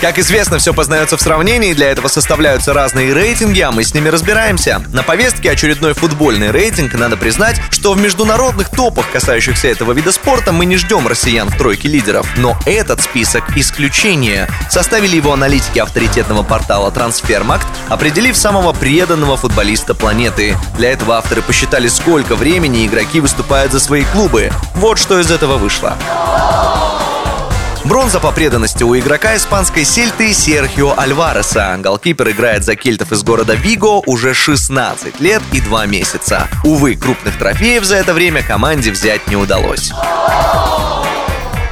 Как известно, все познается в сравнении, для этого составляются разные рейтинги, а мы с ними разбираемся. На повестке очередной футбольный рейтинг, надо признать, что в международных топах, касающихся этого вида спорта, мы не ждем россиян в тройке лидеров. Но этот список исключение. Составили его аналитики авторитетного портала Трансфермакт, определив самого преданного футболиста планеты. Для этого авторы посчитали, сколько времени игроки выступают за свои клубы. Вот что из этого вышло. Бронза по преданности у игрока испанской сельты Серхио Альвареса. Голкипер играет за кельтов из города Виго уже 16 лет и 2 месяца. Увы, крупных трофеев за это время команде взять не удалось.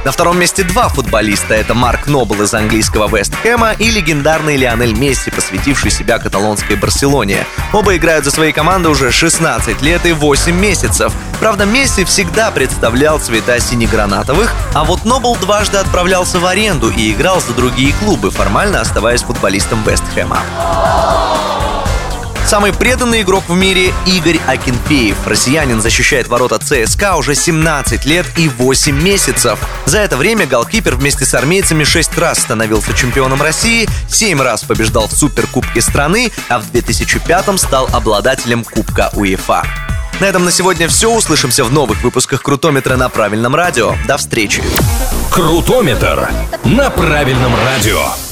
На втором месте два футболиста. Это Марк Нобл из английского Вест Хэма и легендарный Лионель Месси, посвятивший себя каталонской Барселоне. Оба играют за свои команды уже 16 лет и 8 месяцев. Правда, Месси всегда представлял цвета синегранатовых, а вот Нобл дважды отправлялся в аренду и играл за другие клубы, формально оставаясь футболистом Вест Хэма. Самый преданный игрок в мире Игорь Акинфеев. Россиянин защищает ворота ЦСКА уже 17 лет и 8 месяцев. За это время голкипер вместе с армейцами 6 раз становился чемпионом России, 7 раз побеждал в Суперкубке страны, а в 2005 стал обладателем Кубка УЕФА. На этом на сегодня все. Услышимся в новых выпусках Крутометра на правильном радио. До встречи. Крутометр на правильном радио.